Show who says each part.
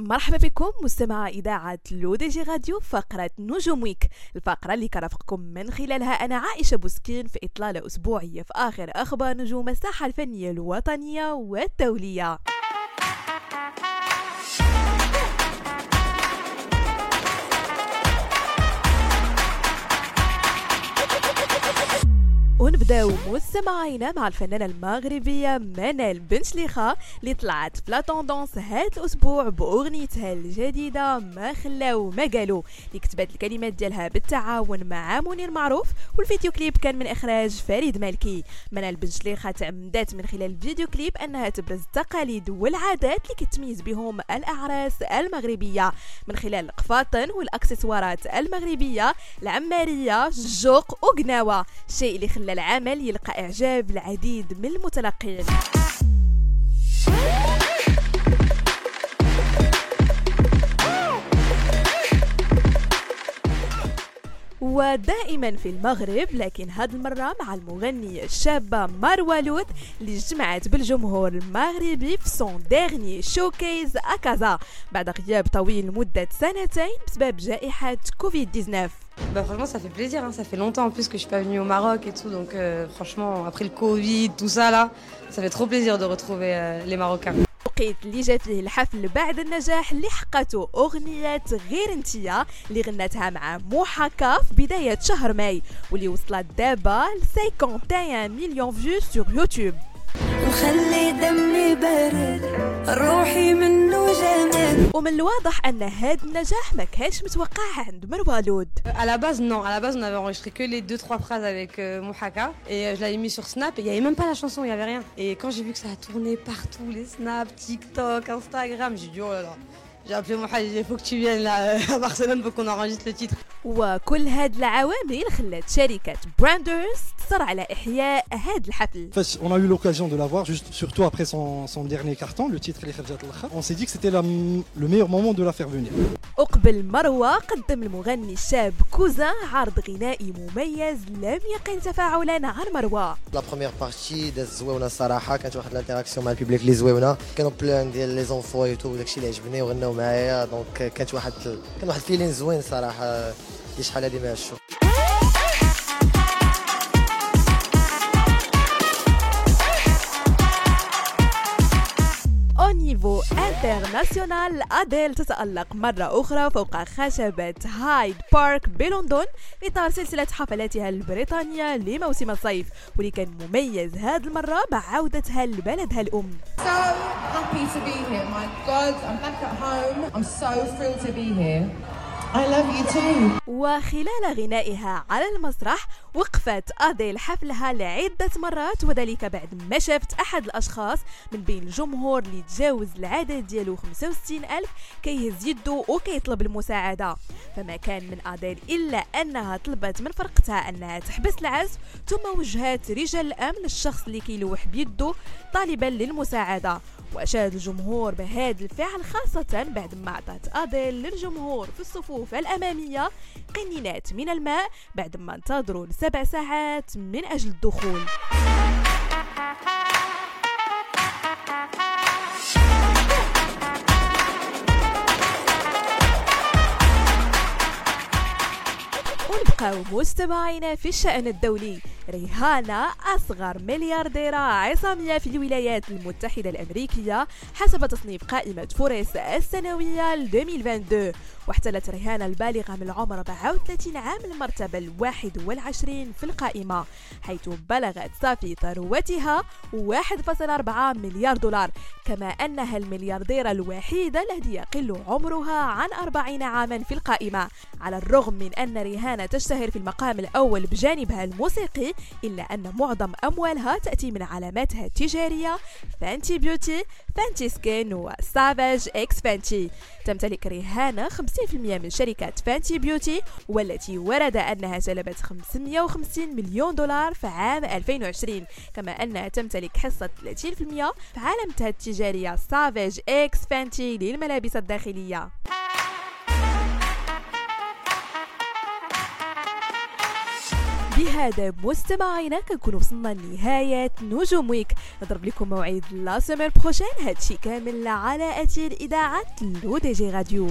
Speaker 1: مرحبا بكم مستمع إذاعة L'ODJ Radio فقرة نجوم Week الفقرة اللي كرافقكم من خلالها أنا عائشة بوسكين في إطلالة أسبوعية في آخر أخبار نجوم الساحة الفنية الوطنية والدولية. ونبداو مستمعينا مع الفنانة المغربية منال بن شليخة اللي طلعت في la tendance هذا الأسبوع بأغنيتها الجديدة ما خلاو ما قالوا اللي كتبت الكلمات ديالها بالتعاون مع منير معروف والفيديو كليب كان من إخراج فريد مالكي. منال بن شليخة تعمدات من خلال الفيديو كليب أنها تبرز التقاليد والعادات اللي كتميز بهم الأعراس المغربية. من خلال القفاطن والأكسسوارات المغربية العمارية الجوق وقناوة. الشيء اللي خلى العمل يلقى إعجاب العديد من المتلقين ودائما في المغرب لكن هذه المرة مع المغنية الشابة مروة لود اللي جمعت بالجمهور المغربي في son dernier showcase à Casa بعد غياب طويل لمدة سنتين بسبب جائحة كوفيد 19
Speaker 2: Bah franchement ça fait plaisir, hein. ça fait longtemps en plus que je suis pas venue au Maroc et tout, donc euh, franchement après le Covid, tout ça là, ça fait trop plaisir de retrouver euh, les Marocains.
Speaker 1: التوقيت اللي جا فيه الحفل بعد النجاح اللي حققته أغنية غير انتيا اللي غنتها مع موحكا في بداية شهر ماي واللي وصلت دابا ل 51 مليون فيو سور يوتيوب
Speaker 3: وخلي دمي بارد روحي منه جمال
Speaker 1: ومن الواضح ان هذا النجاح ما كانش متوقع عند مروه لود
Speaker 2: À la base non, à la base on avait enregistré que les deux trois phrases avec euh, Mouhaka et euh, je l'avais mis sur Snap et il y avait même pas la chanson, il y avait rien. Et quand j'ai vu que ça a tourné partout, les Snap, TikTok, Instagram, j'ai dit oh là là. J'ai appelé Mouhaka, j'ai dit il faut que tu viennes là euh, à Barcelone pour qu'on enregistre le titre.
Speaker 1: وكل هاد العوامل خلت شركة براندرز تصر على إحياء هاد الحفل
Speaker 4: on a eu l'occasion de la voir, juste, surtout après son, son dernier carton, le titre اللي خرجت الأخر. On s'est dit que c'était le meilleur moment de la faire venir.
Speaker 1: وقبل مروة قدم المغني الشاب كوزان عرض غنائي مميز لم يقل تفاعلا عن مروة
Speaker 5: la première partie دازت زويونه الصراحه كانت واحد ال interaction مع ال public اللي زويونه كانوا plein ديال les enfants et tout داكشي اللي عجبني وغناو معايا donc كانت واحد كان واحد ال feeling زوين صراحة اللي شحال هادي ما عشتو
Speaker 1: au niveau international أديل تتألق مرة أخرى فوق خشبة هايد بارك بلندن إطار سلسلة حفلاتها البريطانية لموسم الصيف واللي كان مميز هذه المرة بعودتها لبلدها الأم
Speaker 6: so happy to be here. My God, I'm back at home. I'm so thrilled to be here. I love you too.
Speaker 1: وخلال غنائها على المسرح وقفت أديل حفلها لعدة مرات وذلك بعد ما شافت أحد الأشخاص من بين الجمهور اللي تجاوز العدد ديالو 65 ألف كيهز يدو وكيطلب المساعدة فما كان من أديل إلا أنها طلبت من فرقتها أنها تحبس العزف ثم وجهت رجال الأمن الشخص اللي كيلوح بيدو طالبا للمساعدة وأشاد الجمهور بهذا الفعل خاصة بعد ما أعطت أديل للجمهور في الصفوف الأمامية قنينات من الماء بعد ما انتظروا لسبع ساعات من أجل الدخول. ونبقاو مستمعين في الشأن الدولي. ريهانا أصغر مليارديرة عصامية في الولايات المتحدة الأمريكية حسب تصنيف قائمة فوريس السنوية ل 2022 واحتلت ريهانا البالغة من العمر 34 عام المرتبة الواحد والعشرين في القائمة حيث بلغت صافي ثروتها 1.4 مليار دولار كما أنها المليارديرة الوحيدة التي يقل عمرها عن 40 عاما في القائمة على الرغم من أن ريهانا تشتهر في المقام الأول بجانبها الموسيقي إلا أن معظم أموالها تأتي من علاماتها التجارية Fenty Beauty Fenty Skin و Savage X Fenty تمتلك ريهانا 50% من شركة Fenty Beauty والتي ورد أنها جلبت 550 مليون دولار في عام 2020 كما أنها تمتلك حصة 30% في علامتها التجارية Savage X Fenty للملابس الداخلية. بهذا مستمعينا كنكون وصلنا لنهاية نجوم Week. نضرب لكم موعد la semaine prochaine. هادشي كامل على أثير إذاعة L'ODJ Radio.